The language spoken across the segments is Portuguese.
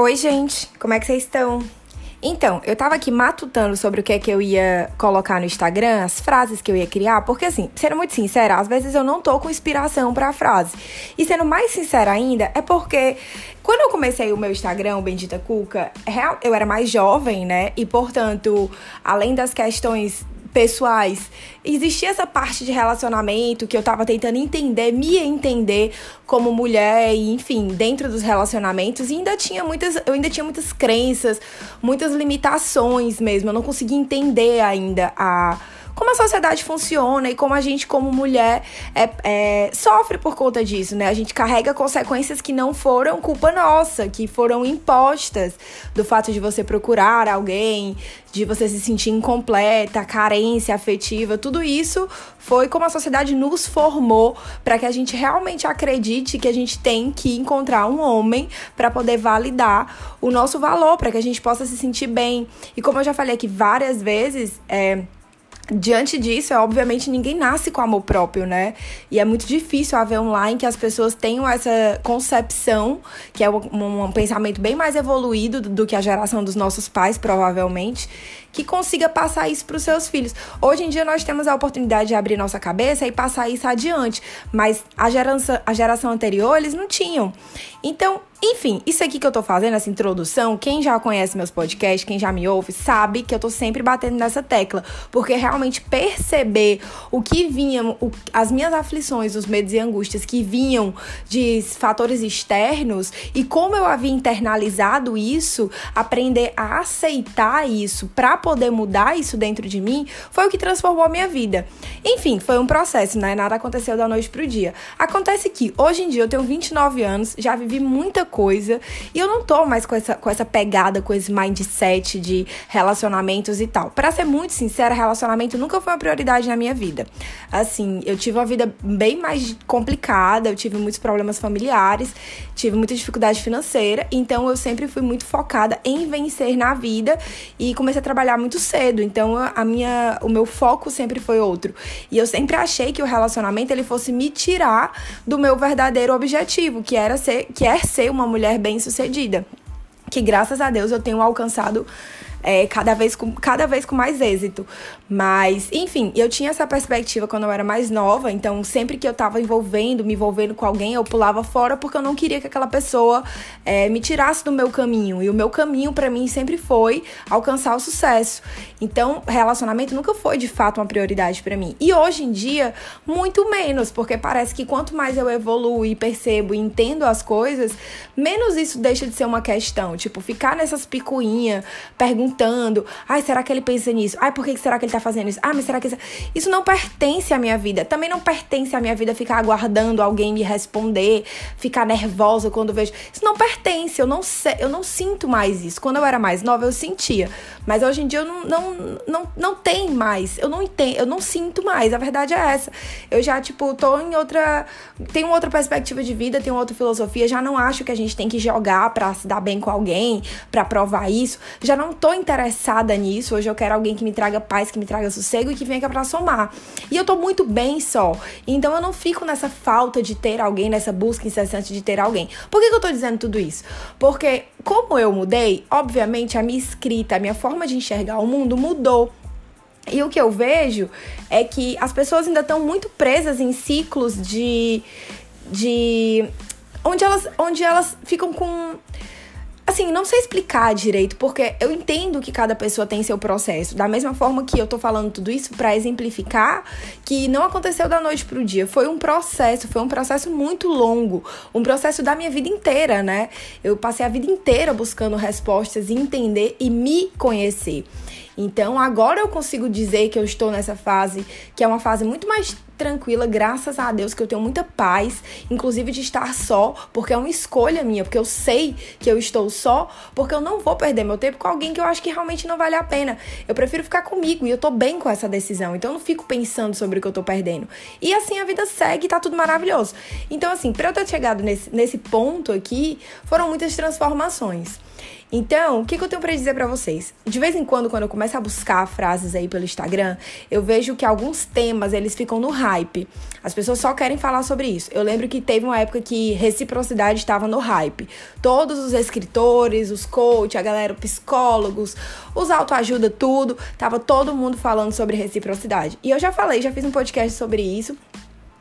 Oi, gente, como é que vocês estão? Então, eu tava aqui matutando sobre o que é que eu ia colocar no Instagram, as frases que eu ia criar, porque assim, sendo muito sincera, às vezes eu não tô com inspiração pra frase. E sendo mais sincera ainda, é porque quando eu comecei o meu Instagram, o Bendita Cuca, eu era mais jovem, né? E portanto, além das questões pessoais. Existia essa parte de relacionamento que eu tava tentando entender, me entender como mulher, e, enfim, dentro dos relacionamentos, e ainda tinha muitas, eu ainda tinha muitas crenças, muitas limitações mesmo. Eu não conseguia entender ainda a como a sociedade funciona e como a gente, como mulher, é, é, sofre por conta disso, né? A gente carrega consequências que não foram culpa nossa, que foram impostas do fato de você procurar alguém, de você se sentir incompleta, carência afetiva, tudo isso foi como a sociedade nos formou para que a gente realmente acredite que a gente tem que encontrar um homem para poder validar o nosso valor, para que a gente possa se sentir bem. E como eu já falei aqui várias vezes, é, Diante disso, é obviamente ninguém nasce com amor próprio, né? E é muito difícil haver um em que as pessoas tenham essa concepção, que é um, um pensamento bem mais evoluído do que a geração dos nossos pais, provavelmente, que consiga passar isso para os seus filhos. Hoje em dia nós temos a oportunidade de abrir nossa cabeça e passar isso adiante, mas a geração, a geração anterior eles não tinham. Então, enfim, isso aqui que eu tô fazendo, essa introdução, quem já conhece meus podcasts, quem já me ouve, sabe que eu tô sempre batendo nessa tecla. Porque realmente perceber o que vinha, o, as minhas aflições, os medos e angústias que vinham de fatores externos e como eu havia internalizado isso, aprender a aceitar isso para poder mudar isso dentro de mim, foi o que transformou a minha vida. Enfim, foi um processo, né? Nada aconteceu da noite pro dia. Acontece que hoje em dia eu tenho 29 anos, já vivi muita coisa. E eu não tô mais com essa, com essa pegada, com esse mindset de relacionamentos e tal. Para ser muito sincera, relacionamento nunca foi uma prioridade na minha vida. Assim, eu tive uma vida bem mais complicada, eu tive muitos problemas familiares, tive muita dificuldade financeira, então eu sempre fui muito focada em vencer na vida e comecei a trabalhar muito cedo. Então a minha, o meu foco sempre foi outro. E eu sempre achei que o relacionamento ele fosse me tirar do meu verdadeiro objetivo, que era ser, que é ser uma uma mulher bem-sucedida, que graças a Deus eu tenho alcançado é, cada, vez com, cada vez com mais êxito. Mas, enfim, eu tinha essa perspectiva quando eu era mais nova, então sempre que eu tava envolvendo, me envolvendo com alguém, eu pulava fora porque eu não queria que aquela pessoa é, me tirasse do meu caminho. E o meu caminho para mim sempre foi alcançar o sucesso. Então, relacionamento nunca foi de fato uma prioridade para mim. E hoje em dia, muito menos, porque parece que quanto mais eu evoluo e percebo e entendo as coisas, menos isso deixa de ser uma questão. Tipo, ficar nessas picuinhas, perguntando Ai, será que ele pensa nisso? Ai, por que será que ele tá fazendo isso? Ah, mas será que isso... isso não pertence à minha vida. Também não pertence à minha vida ficar aguardando alguém me responder, ficar nervosa quando vejo. Isso não pertence. Eu não sei, eu não sinto mais isso. Quando eu era mais nova, eu sentia. Mas hoje em dia eu não, não, não, não tem mais. Eu não entendo, eu não sinto mais. A verdade é essa. Eu já, tipo, tô em outra. Tenho outra perspectiva de vida, tenho outra filosofia. Já não acho que a gente tem que jogar pra se dar bem com alguém, pra provar isso. Já não tô interessada nisso. Hoje eu quero alguém que me traga paz, que me traga sossego e que venha pra somar. E eu tô muito bem só. Então eu não fico nessa falta de ter alguém, nessa busca incessante de ter alguém. Por que, que eu tô dizendo tudo isso? Porque, como eu mudei, obviamente a minha escrita, a minha forma de enxergar o mundo mudou. E o que eu vejo é que as pessoas ainda estão muito presas em ciclos de. de onde elas, onde elas ficam com Assim, não sei explicar direito, porque eu entendo que cada pessoa tem seu processo. Da mesma forma que eu tô falando tudo isso para exemplificar que não aconteceu da noite pro dia. Foi um processo, foi um processo muito longo. Um processo da minha vida inteira, né? Eu passei a vida inteira buscando respostas entender e me conhecer. Então, agora eu consigo dizer que eu estou nessa fase, que é uma fase muito mais tranquila, graças a Deus, que eu tenho muita paz, inclusive de estar só, porque é uma escolha minha, porque eu sei que eu estou só, porque eu não vou perder meu tempo com alguém que eu acho que realmente não vale a pena. Eu prefiro ficar comigo e eu tô bem com essa decisão, então eu não fico pensando sobre o que eu tô perdendo. E assim a vida segue e tá tudo maravilhoso. Então, assim, pra eu ter chegado nesse, nesse ponto aqui, foram muitas transformações. Então, o que, que eu tenho para dizer para vocês? De vez em quando, quando eu começo a buscar frases aí pelo Instagram, eu vejo que alguns temas eles ficam no hype. As pessoas só querem falar sobre isso. Eu lembro que teve uma época que reciprocidade estava no hype. Todos os escritores, os coaches, a galera, psicólogos, os autoajuda, tudo, tava todo mundo falando sobre reciprocidade. E eu já falei, já fiz um podcast sobre isso.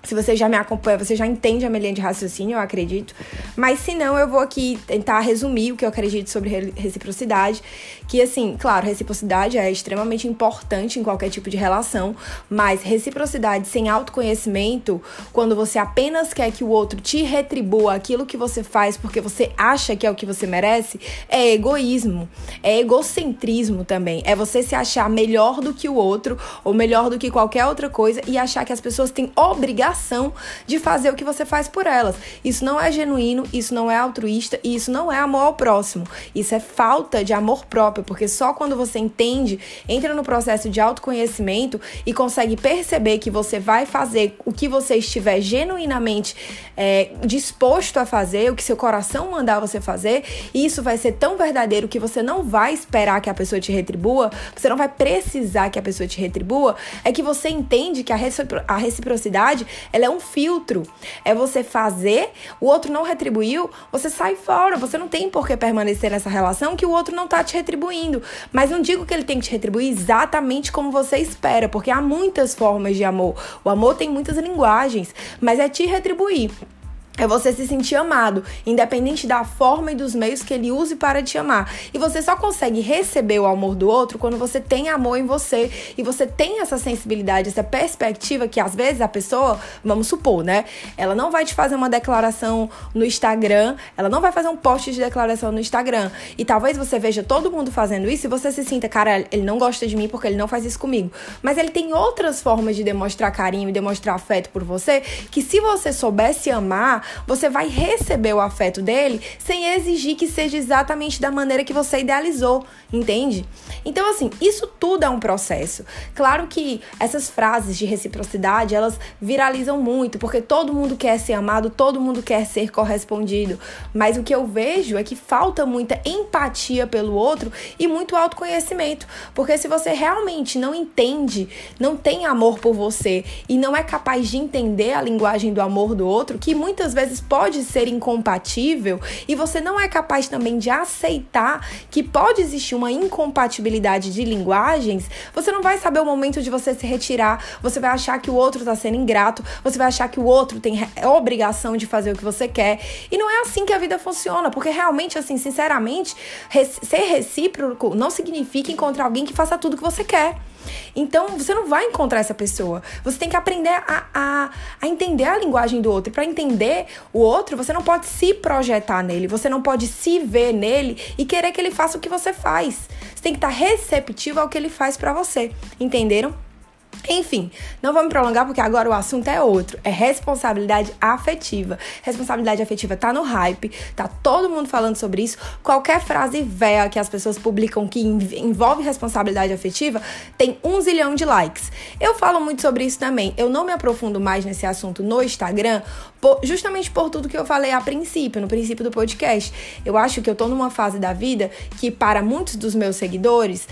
Se você já me acompanha, você já entende a minha linha de raciocínio, eu acredito. Mas se não, eu vou aqui tentar resumir o que eu acredito sobre reciprocidade. Que, assim, claro, reciprocidade é extremamente importante em qualquer tipo de relação, mas reciprocidade sem autoconhecimento, quando você apenas quer que o outro te retribua aquilo que você faz porque você acha que é o que você merece, é egoísmo, é egocentrismo também. É você se achar melhor do que o outro ou melhor do que qualquer outra coisa e achar que as pessoas têm obrigação obrigação de fazer o que você faz por elas. Isso não é genuíno, isso não é altruísta e isso não é amor ao próximo. Isso é falta de amor próprio, porque só quando você entende, entra no processo de autoconhecimento e consegue perceber que você vai fazer o que você estiver genuinamente é, disposto a fazer, o que seu coração mandar você fazer, e isso vai ser tão verdadeiro que você não vai esperar que a pessoa te retribua, você não vai precisar que a pessoa te retribua, é que você entende que a reciprocidade ela é um filtro. É você fazer, o outro não retribuiu, você sai fora. Você não tem por que permanecer nessa relação que o outro não tá te retribuindo. Mas não digo que ele tem que te retribuir exatamente como você espera, porque há muitas formas de amor. O amor tem muitas linguagens, mas é te retribuir. É você se sentir amado, independente da forma e dos meios que ele use para te amar. E você só consegue receber o amor do outro quando você tem amor em você e você tem essa sensibilidade, essa perspectiva que às vezes a pessoa, vamos supor, né? Ela não vai te fazer uma declaração no Instagram, ela não vai fazer um post de declaração no Instagram. E talvez você veja todo mundo fazendo isso e você se sinta, cara, ele não gosta de mim porque ele não faz isso comigo. Mas ele tem outras formas de demonstrar carinho e demonstrar afeto por você que se você soubesse amar, você vai receber o afeto dele sem exigir que seja exatamente da maneira que você idealizou, entende? Então, assim, isso tudo é um processo. Claro que essas frases de reciprocidade, elas viralizam muito, porque todo mundo quer ser amado, todo mundo quer ser correspondido. Mas o que eu vejo é que falta muita empatia pelo outro e muito autoconhecimento. Porque se você realmente não entende, não tem amor por você e não é capaz de entender a linguagem do amor do outro, que muitas vezes pode ser incompatível, e você não é capaz também de aceitar que pode existir uma incompatibilidade de linguagens, você não vai saber o momento de você se retirar, você vai achar que o outro está sendo ingrato, você vai achar que o outro tem obrigação de fazer o que você quer. E não é assim que a vida funciona, porque realmente, assim, sinceramente, ser recíproco não significa encontrar alguém que faça tudo que você quer. Então, você não vai encontrar essa pessoa. Você tem que aprender a, a, a entender a linguagem do outro. Para entender o outro, você não pode se projetar nele, você não pode se ver nele e querer que ele faça o que você faz. Você tem que estar receptivo ao que ele faz para você. Entenderam? Enfim, não vou me prolongar porque agora o assunto é outro. É responsabilidade afetiva. Responsabilidade afetiva tá no hype, tá todo mundo falando sobre isso. Qualquer frase véia que as pessoas publicam que envolve responsabilidade afetiva tem um zilhão de likes. Eu falo muito sobre isso também. Eu não me aprofundo mais nesse assunto no Instagram, justamente por tudo que eu falei a princípio, no princípio do podcast. Eu acho que eu tô numa fase da vida que, para muitos dos meus seguidores,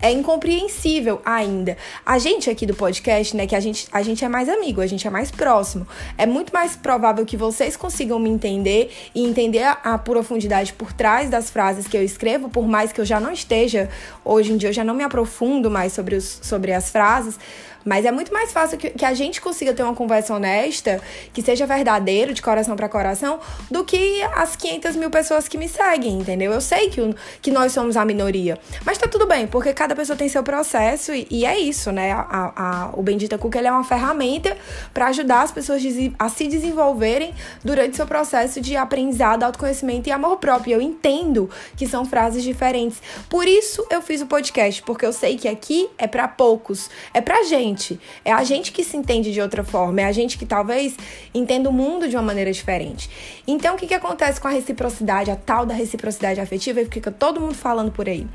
é incompreensível ainda. A gente aqui do podcast, né, que a gente, a gente é mais amigo, a gente é mais próximo. É muito mais provável que vocês consigam me entender e entender a, a, profundidade por trás das frases que eu escrevo, por mais que eu já não esteja, hoje em dia eu já não me aprofundo mais sobre, os, sobre as frases, mas é muito mais fácil que, que a gente consiga ter uma conversa honesta, que seja verdadeiro, de coração para coração, do que as 500 mil pessoas que me seguem, entendeu? Eu sei que, que nós somos a minoria. Mas tá tudo bem, porque cada pessoa tem seu processo e, e é isso, né? A, a, o Bendita Cuca ele é uma ferramenta para ajudar as pessoas a se desenvolverem durante seu processo de aprendizado, autoconhecimento e amor próprio. Eu entendo que são frases diferentes. Por isso eu fiz o podcast, porque eu sei que aqui é para poucos, é pra gente gente. É a gente que se entende de outra forma. É a gente que talvez entenda o mundo de uma maneira diferente. Então, o que, que acontece com a reciprocidade, a tal da reciprocidade afetiva, e fica todo mundo falando por aí?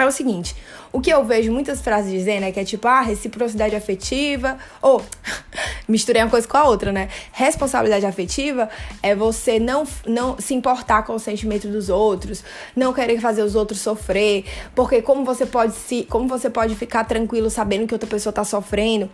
É o seguinte, o que eu vejo muitas frases dizendo é que é tipo, ah, reciprocidade afetiva, ou misturei uma coisa com a outra, né? Responsabilidade afetiva é você não, não se importar com o sentimento dos outros, não querer fazer os outros sofrer, porque como você pode se, como você pode ficar tranquilo sabendo que outra pessoa tá sofrendo?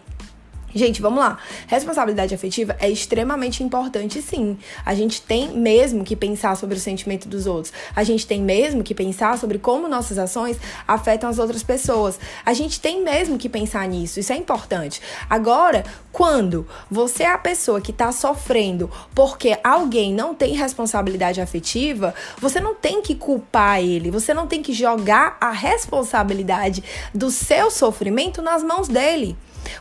Gente, vamos lá. Responsabilidade afetiva é extremamente importante, sim. A gente tem mesmo que pensar sobre o sentimento dos outros. A gente tem mesmo que pensar sobre como nossas ações afetam as outras pessoas. A gente tem mesmo que pensar nisso. Isso é importante. Agora, quando você é a pessoa que está sofrendo porque alguém não tem responsabilidade afetiva, você não tem que culpar ele. Você não tem que jogar a responsabilidade do seu sofrimento nas mãos dele.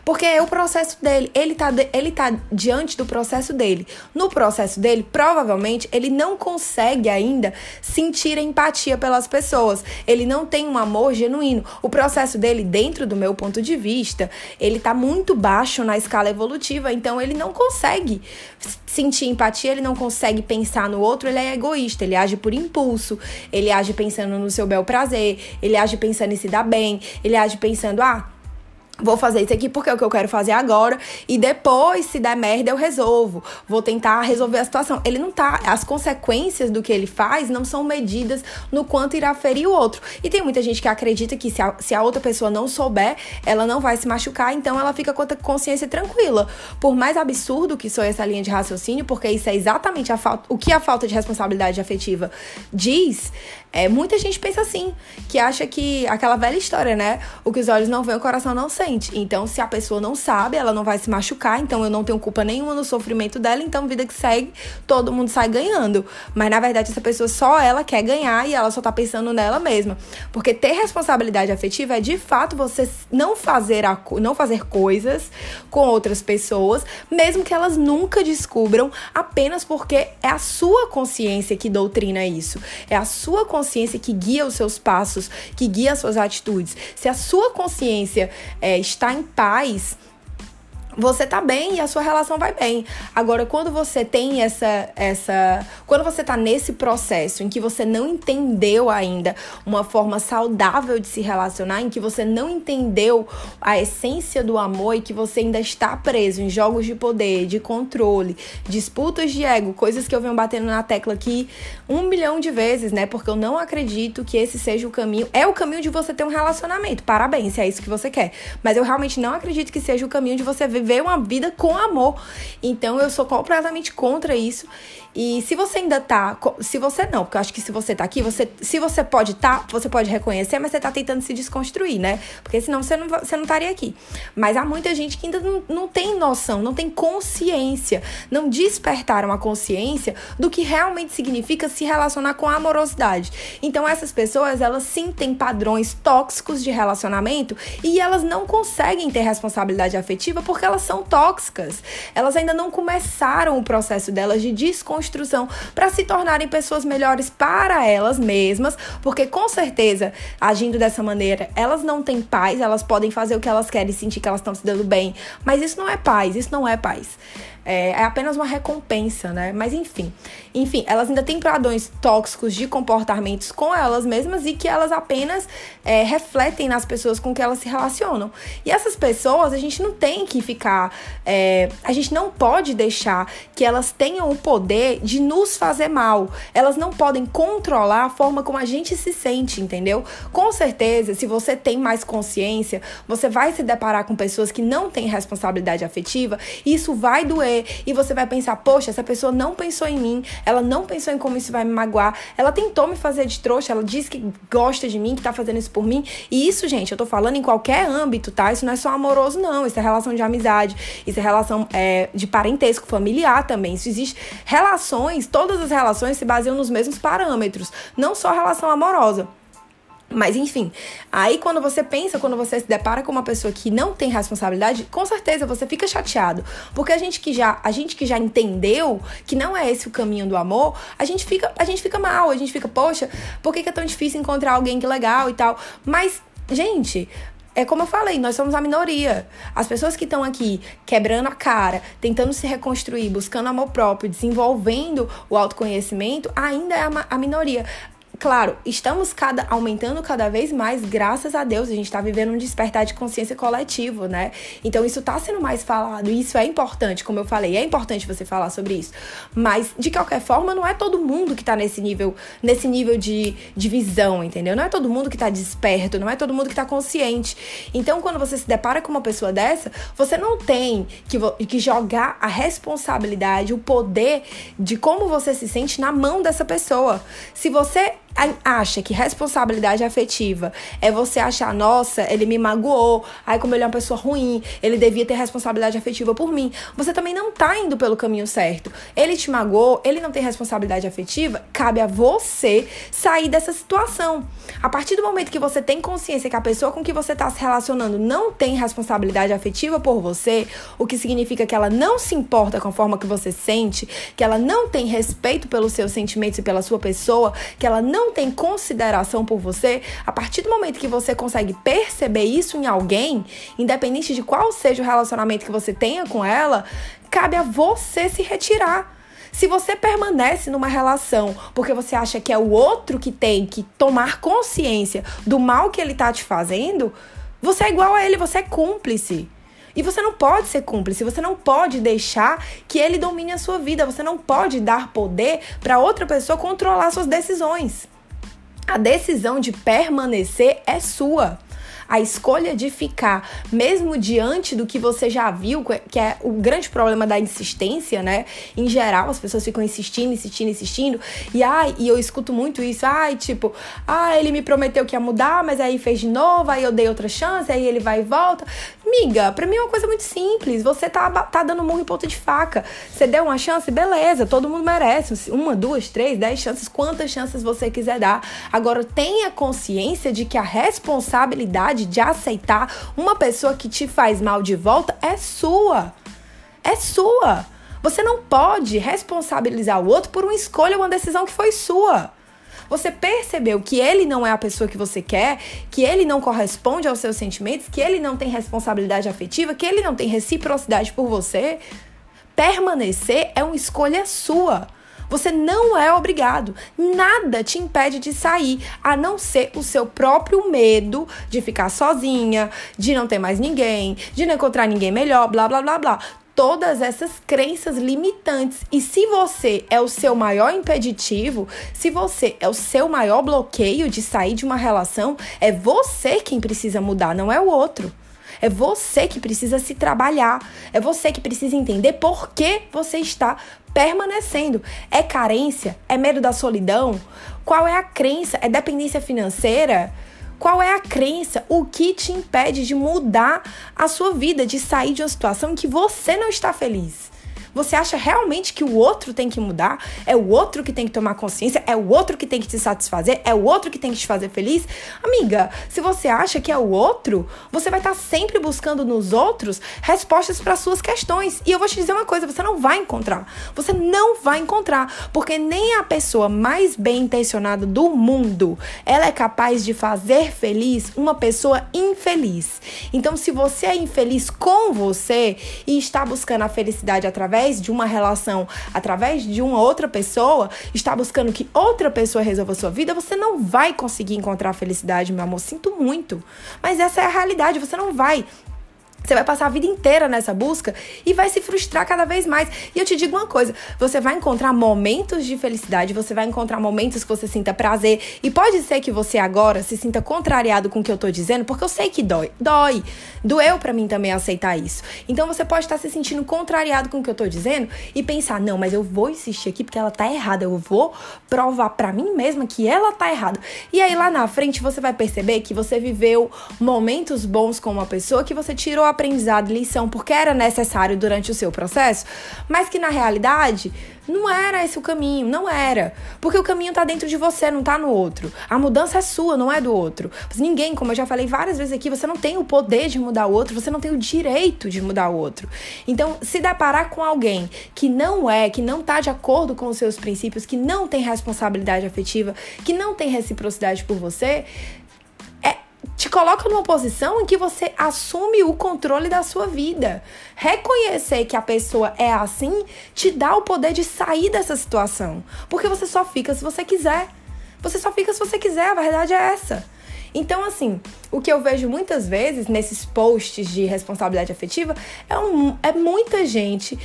Porque é o processo dele. Ele tá, ele tá diante do processo dele. No processo dele, provavelmente, ele não consegue ainda sentir empatia pelas pessoas. Ele não tem um amor genuíno. O processo dele, dentro do meu ponto de vista, ele tá muito baixo na escala evolutiva. Então, ele não consegue sentir empatia, ele não consegue pensar no outro, ele é egoísta, ele age por impulso, ele age pensando no seu bel prazer, ele age pensando em se dar bem, ele age pensando, ah, Vou fazer isso aqui porque é o que eu quero fazer agora e depois, se der merda, eu resolvo. Vou tentar resolver a situação. Ele não tá. As consequências do que ele faz não são medidas no quanto irá ferir o outro. E tem muita gente que acredita que se a, se a outra pessoa não souber, ela não vai se machucar, então ela fica com a consciência tranquila. Por mais absurdo que sou essa linha de raciocínio, porque isso é exatamente a falta, o que a falta de responsabilidade afetiva diz, é, muita gente pensa assim, que acha que aquela velha história, né? O que os olhos não veem, o coração não sente. Então, se a pessoa não sabe, ela não vai se machucar, então eu não tenho culpa nenhuma no sofrimento dela, então vida que segue, todo mundo sai ganhando. Mas na verdade, essa pessoa só ela quer ganhar e ela só tá pensando nela mesma. Porque ter responsabilidade afetiva é de fato você não fazer, a, não fazer coisas com outras pessoas, mesmo que elas nunca descubram, apenas porque é a sua consciência que doutrina isso. É a sua consciência que guia os seus passos, que guia as suas atitudes, se a sua consciência é, está em paz, você tá bem e a sua relação vai bem. Agora, quando você tem essa essa, quando você tá nesse processo em que você não entendeu ainda uma forma saudável de se relacionar, em que você não entendeu a essência do amor e que você ainda está preso em jogos de poder, de controle, disputas de ego, coisas que eu venho batendo na tecla aqui um milhão de vezes, né? Porque eu não acredito que esse seja o caminho. É o caminho de você ter um relacionamento. Parabéns, se é isso que você quer. Mas eu realmente não acredito que seja o caminho de você viver viver uma vida com amor. Então eu sou completamente contra isso. E se você ainda tá, se você não, porque eu acho que se você tá aqui, você, se você pode tá, você pode reconhecer, mas você tá tentando se desconstruir, né? Porque senão você não, você não estaria aqui. Mas há muita gente que ainda não, não tem noção, não tem consciência, não despertaram a consciência do que realmente significa se relacionar com a amorosidade. Então essas pessoas, elas sim têm padrões tóxicos de relacionamento e elas não conseguem ter responsabilidade afetiva porque elas são tóxicas. Elas ainda não começaram o processo delas de desconstruir construção para se tornarem pessoas melhores para elas mesmas, porque com certeza, agindo dessa maneira, elas não têm paz, elas podem fazer o que elas querem, sentir que elas estão se dando bem, mas isso não é paz, isso não é paz. É, é, apenas uma recompensa, né? Mas enfim. Enfim, elas ainda têm padrões tóxicos de comportamentos com elas mesmas e que elas apenas é, refletem nas pessoas com que elas se relacionam. E essas pessoas, a gente não tem que ficar. É, a gente não pode deixar que elas tenham o poder de nos fazer mal. Elas não podem controlar a forma como a gente se sente, entendeu? Com certeza, se você tem mais consciência, você vai se deparar com pessoas que não têm responsabilidade afetiva e isso vai doer e você vai pensar, poxa, essa pessoa não pensou em mim, ela não pensou em como isso vai me magoar, ela tentou me fazer de trouxa, ela disse que gosta de mim, que tá fazendo isso por mim. E isso, gente, eu tô falando em qualquer âmbito, tá? Isso não é só amoroso, não. Isso é relação de amizade, isso é relação é, de parentesco, familiar também. Isso existe. Relações, todas as relações se baseiam nos mesmos parâmetros, não só relação amorosa. Mas enfim, aí quando você pensa, quando você se depara com uma pessoa que não tem responsabilidade, com certeza você fica chateado, porque a gente que já, a gente que já entendeu que não é esse o caminho do amor, a gente fica, a gente fica mal, a gente fica, poxa, por que, é tão difícil encontrar alguém que legal e tal? Mas, gente, é como eu falei, nós somos a minoria. As pessoas que estão aqui quebrando a cara, tentando se reconstruir, buscando amor próprio, desenvolvendo o autoconhecimento, ainda é a, a minoria claro, estamos cada, aumentando cada vez mais, graças a Deus. A gente está vivendo um despertar de consciência coletivo, né? Então isso está sendo mais falado. E isso é importante, como eu falei, é importante você falar sobre isso. Mas, de qualquer forma, não é todo mundo que está nesse nível, nesse nível de, de visão, entendeu? Não é todo mundo que está desperto, não é todo mundo que está consciente. Então, quando você se depara com uma pessoa dessa, você não tem que, que jogar a responsabilidade, o poder de como você se sente na mão dessa pessoa. Se você acha que responsabilidade afetiva é você achar, nossa, ele me magoou, ai, como ele é uma pessoa ruim, ele devia ter responsabilidade afetiva por mim. Você também não tá indo pelo caminho certo. Ele te magoou, ele não tem responsabilidade afetiva, cabe a você sair dessa situação. A partir do momento que você tem consciência que a pessoa com que você está se relacionando não tem responsabilidade afetiva por você, o que significa que ela não se importa com a forma que você sente, que ela não tem respeito pelos seus sentimentos e pela sua pessoa, que ela não não tem consideração por você, a partir do momento que você consegue perceber isso em alguém, independente de qual seja o relacionamento que você tenha com ela, cabe a você se retirar. Se você permanece numa relação porque você acha que é o outro que tem que tomar consciência do mal que ele tá te fazendo, você é igual a ele, você é cúmplice. E você não pode ser cúmplice, você não pode deixar que ele domine a sua vida, você não pode dar poder para outra pessoa controlar suas decisões. A decisão de permanecer é sua a escolha de ficar, mesmo diante do que você já viu, que é o grande problema da insistência, né? Em geral, as pessoas ficam insistindo, insistindo, insistindo. E ai, e eu escuto muito isso, ai, tipo, ah, ele me prometeu que ia mudar, mas aí fez de novo, aí eu dei outra chance, aí ele vai e volta. Miga, pra mim é uma coisa muito simples. Você tá, tá dando murro em ponta de faca. Você deu uma chance, beleza, todo mundo merece. Uma, duas, três, dez chances, quantas chances você quiser dar. Agora, tenha consciência de que a responsabilidade de aceitar uma pessoa que te faz mal de volta é sua. É sua. Você não pode responsabilizar o outro por uma escolha uma decisão que foi sua. Você percebeu que ele não é a pessoa que você quer, que ele não corresponde aos seus sentimentos, que ele não tem responsabilidade afetiva, que ele não tem reciprocidade por você? Permanecer é uma escolha sua. Você não é obrigado. Nada te impede de sair, a não ser o seu próprio medo de ficar sozinha, de não ter mais ninguém, de não encontrar ninguém melhor, blá blá blá blá todas essas crenças limitantes. E se você é o seu maior impeditivo, se você é o seu maior bloqueio de sair de uma relação, é você quem precisa mudar, não é o outro. É você que precisa se trabalhar. É você que precisa entender por que você está permanecendo. É carência? É medo da solidão? Qual é a crença? É dependência financeira? Qual é a crença? O que te impede de mudar a sua vida, de sair de uma situação em que você não está feliz? Você acha realmente que o outro tem que mudar? É o outro que tem que tomar consciência? É o outro que tem que te satisfazer? É o outro que tem que te fazer feliz? Amiga, se você acha que é o outro, você vai estar sempre buscando nos outros respostas para suas questões. E eu vou te dizer uma coisa, você não vai encontrar. Você não vai encontrar, porque nem a pessoa mais bem intencionada do mundo, ela é capaz de fazer feliz uma pessoa infeliz. Então, se você é infeliz com você e está buscando a felicidade através através de uma relação, através de uma outra pessoa, está buscando que outra pessoa resolva a sua vida, você não vai conseguir encontrar felicidade, meu amor. Sinto muito. Mas essa é a realidade, você não vai. Você vai passar a vida inteira nessa busca e vai se frustrar cada vez mais. E eu te digo uma coisa: você vai encontrar momentos de felicidade, você vai encontrar momentos que você sinta prazer. E pode ser que você agora se sinta contrariado com o que eu tô dizendo, porque eu sei que dói. Dói. Doeu para mim também aceitar isso. Então você pode estar se sentindo contrariado com o que eu tô dizendo e pensar: não, mas eu vou insistir aqui porque ela tá errada. Eu vou provar para mim mesma que ela tá errada. E aí lá na frente você vai perceber que você viveu momentos bons com uma pessoa que você tirou a aprendizado, lição, porque era necessário durante o seu processo, mas que na realidade não era esse o caminho, não era. Porque o caminho tá dentro de você, não tá no outro. A mudança é sua, não é do outro. Mas ninguém, como eu já falei várias vezes aqui, você não tem o poder de mudar o outro, você não tem o direito de mudar o outro. Então, se deparar com alguém que não é, que não tá de acordo com os seus princípios, que não tem responsabilidade afetiva, que não tem reciprocidade por você, te coloca numa posição em que você assume o controle da sua vida. Reconhecer que a pessoa é assim te dá o poder de sair dessa situação, porque você só fica se você quiser. Você só fica se você quiser, a verdade é essa. Então, assim, o que eu vejo muitas vezes nesses posts de responsabilidade afetiva é, um, é muita gente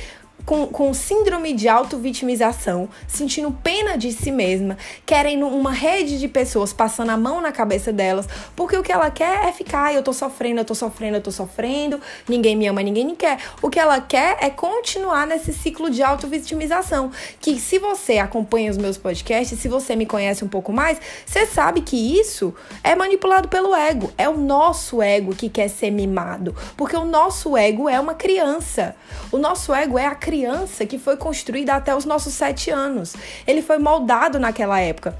com, com síndrome de auto-vitimização, sentindo pena de si mesma, querendo uma rede de pessoas passando a mão na cabeça delas, porque o que ela quer é ficar, eu tô sofrendo, eu tô sofrendo, eu tô sofrendo, ninguém me ama, ninguém me quer. O que ela quer é continuar nesse ciclo de auto-vitimização, que se você acompanha os meus podcasts, se você me conhece um pouco mais, você sabe que isso é manipulado pelo ego, é o nosso ego que quer ser mimado, porque o nosso ego é uma criança. O nosso ego é a criança criança que foi construída até os nossos sete anos. Ele foi moldado naquela época.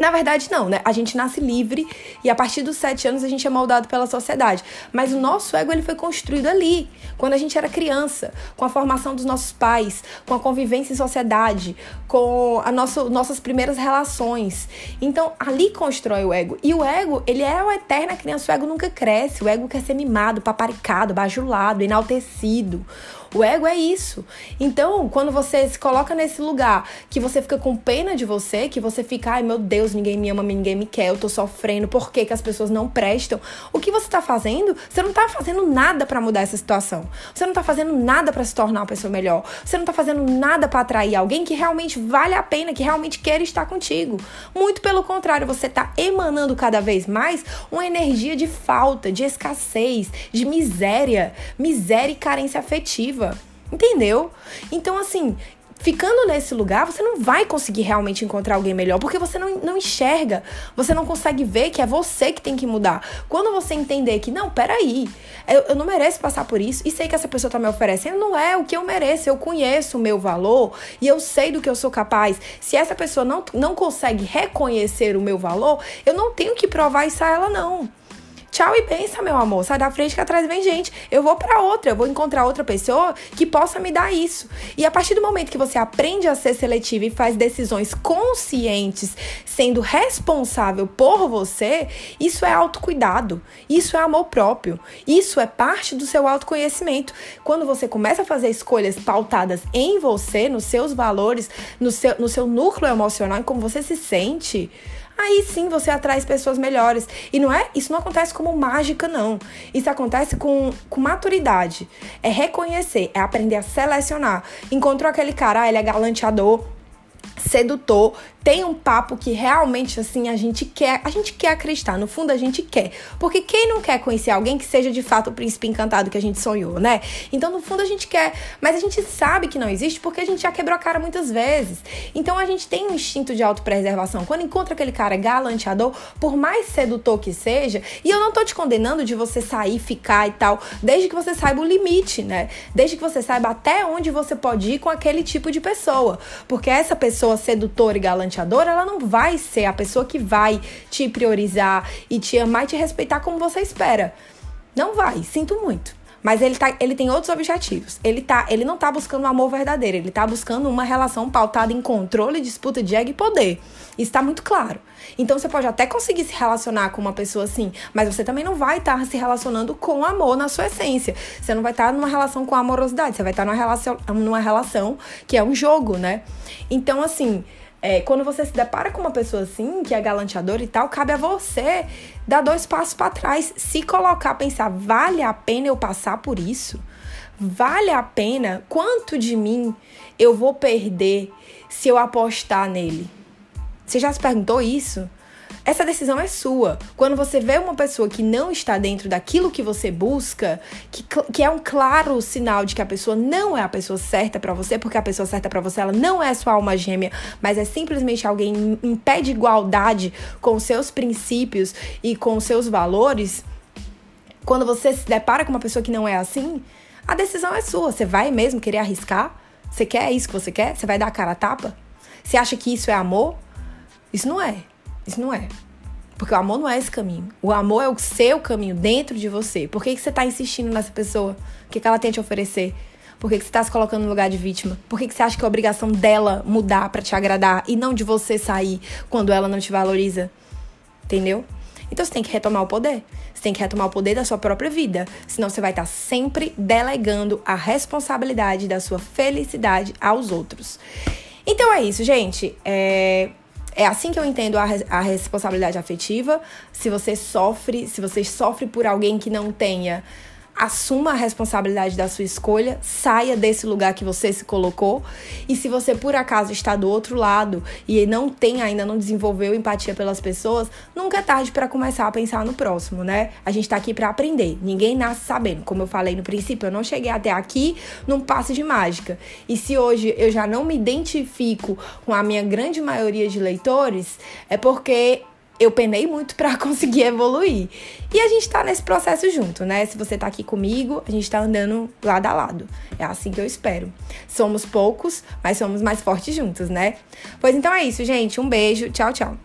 Na verdade, não, né? A gente nasce livre e a partir dos sete anos a gente é moldado pela sociedade. Mas o nosso ego ele foi construído ali, quando a gente era criança, com a formação dos nossos pais, com a convivência em sociedade, com a nossa, nossas primeiras relações. Então, ali constrói o ego. E o ego, ele é uma eterna criança. O ego nunca cresce. O ego quer ser mimado, paparicado, bajulado, enaltecido. O ego é isso. Então, quando você se coloca nesse lugar que você fica com pena de você, que você fica, ai meu Deus, ninguém me ama, ninguém me quer, eu tô sofrendo, por que, que as pessoas não prestam? O que você tá fazendo? Você não tá fazendo nada para mudar essa situação. Você não tá fazendo nada para se tornar uma pessoa melhor. Você não tá fazendo nada para atrair alguém que realmente vale a pena, que realmente quer estar contigo. Muito pelo contrário, você tá emanando cada vez mais uma energia de falta, de escassez, de miséria, miséria e carência afetiva. Entendeu? Então, assim, ficando nesse lugar, você não vai conseguir realmente encontrar alguém melhor, porque você não, não enxerga, você não consegue ver que é você que tem que mudar. Quando você entender que, não, peraí, eu, eu não mereço passar por isso, e sei que essa pessoa tá me oferecendo, não é o que eu mereço, eu conheço o meu valor e eu sei do que eu sou capaz. Se essa pessoa não, não consegue reconhecer o meu valor, eu não tenho que provar isso a ela, não. Tchau e pensa, meu amor. Sai da frente que atrás vem gente. Eu vou para outra, eu vou encontrar outra pessoa que possa me dar isso. E a partir do momento que você aprende a ser seletivo e faz decisões conscientes, sendo responsável por você, isso é autocuidado. Isso é amor próprio. Isso é parte do seu autoconhecimento. Quando você começa a fazer escolhas pautadas em você, nos seus valores, no seu, no seu núcleo emocional, em como você se sente, aí sim você atrai pessoas melhores. E não é, isso não acontece como mágica, não. Isso acontece com, com maturidade. É reconhecer, é aprender a selecionar. Encontrou aquele cara, ah, ele é galanteador, sedutor, tem um papo que realmente assim a gente quer, a gente quer acreditar, no fundo a gente quer. Porque quem não quer conhecer alguém que seja de fato o príncipe encantado que a gente sonhou, né? Então no fundo a gente quer, mas a gente sabe que não existe porque a gente já quebrou a cara muitas vezes. Então a gente tem um instinto de autopreservação. Quando encontra aquele cara galanteador, por mais sedutor que seja, e eu não tô te condenando de você sair, ficar e tal, desde que você saiba o limite, né? Desde que você saiba até onde você pode ir com aquele tipo de pessoa. Porque essa pessoa sedutora e galante ela não vai ser a pessoa que vai te priorizar e te amar e te respeitar como você espera. Não vai, sinto muito. Mas ele, tá, ele tem outros objetivos. Ele, tá, ele não tá buscando um amor verdadeiro, ele tá buscando uma relação pautada em controle, disputa de ego e poder. Isso tá muito claro. Então você pode até conseguir se relacionar com uma pessoa assim, mas você também não vai estar tá se relacionando com amor na sua essência. Você não vai estar tá numa relação com amorosidade, você vai estar tá numa relação, numa relação que é um jogo, né? Então, assim, é, quando você se depara com uma pessoa assim, que é galanteadora e tal, cabe a você dar dois passos para trás, se colocar, pensar, vale a pena eu passar por isso? Vale a pena? Quanto de mim eu vou perder se eu apostar nele? Você já se perguntou isso? Essa decisão é sua. Quando você vê uma pessoa que não está dentro daquilo que você busca, que, que é um claro sinal de que a pessoa não é a pessoa certa para você, porque a pessoa certa para você ela não é sua alma gêmea, mas é simplesmente alguém em pé de igualdade com seus princípios e com seus valores. Quando você se depara com uma pessoa que não é assim, a decisão é sua. Você vai mesmo querer arriscar? Você quer isso que você quer? Você vai dar a cara a tapa? Você acha que isso é amor? Isso não é. Isso não é. Porque o amor não é esse caminho. O amor é o seu caminho dentro de você. Por que, que você está insistindo nessa pessoa? O que, que ela tem a te oferecer? Por que, que você está se colocando no lugar de vítima? Por que, que você acha que é obrigação dela mudar para te agradar e não de você sair quando ela não te valoriza? Entendeu? Então você tem que retomar o poder. Você tem que retomar o poder da sua própria vida. Senão você vai estar tá sempre delegando a responsabilidade da sua felicidade aos outros. Então é isso, gente. É É assim que eu entendo a, a responsabilidade afetiva. Se você sofre, se você sofre por alguém que não tenha assuma a responsabilidade da sua escolha, saia desse lugar que você se colocou. E se você por acaso está do outro lado e não tem ainda não desenvolveu empatia pelas pessoas, nunca é tarde para começar a pensar no próximo, né? A gente está aqui para aprender. Ninguém nasce sabendo. Como eu falei no princípio, eu não cheguei até aqui num passe de mágica. E se hoje eu já não me identifico com a minha grande maioria de leitores, é porque eu penei muito para conseguir evoluir. E a gente tá nesse processo junto, né? Se você tá aqui comigo, a gente tá andando lado a lado. É assim que eu espero. Somos poucos, mas somos mais fortes juntos, né? Pois então é isso, gente. Um beijo. Tchau, tchau.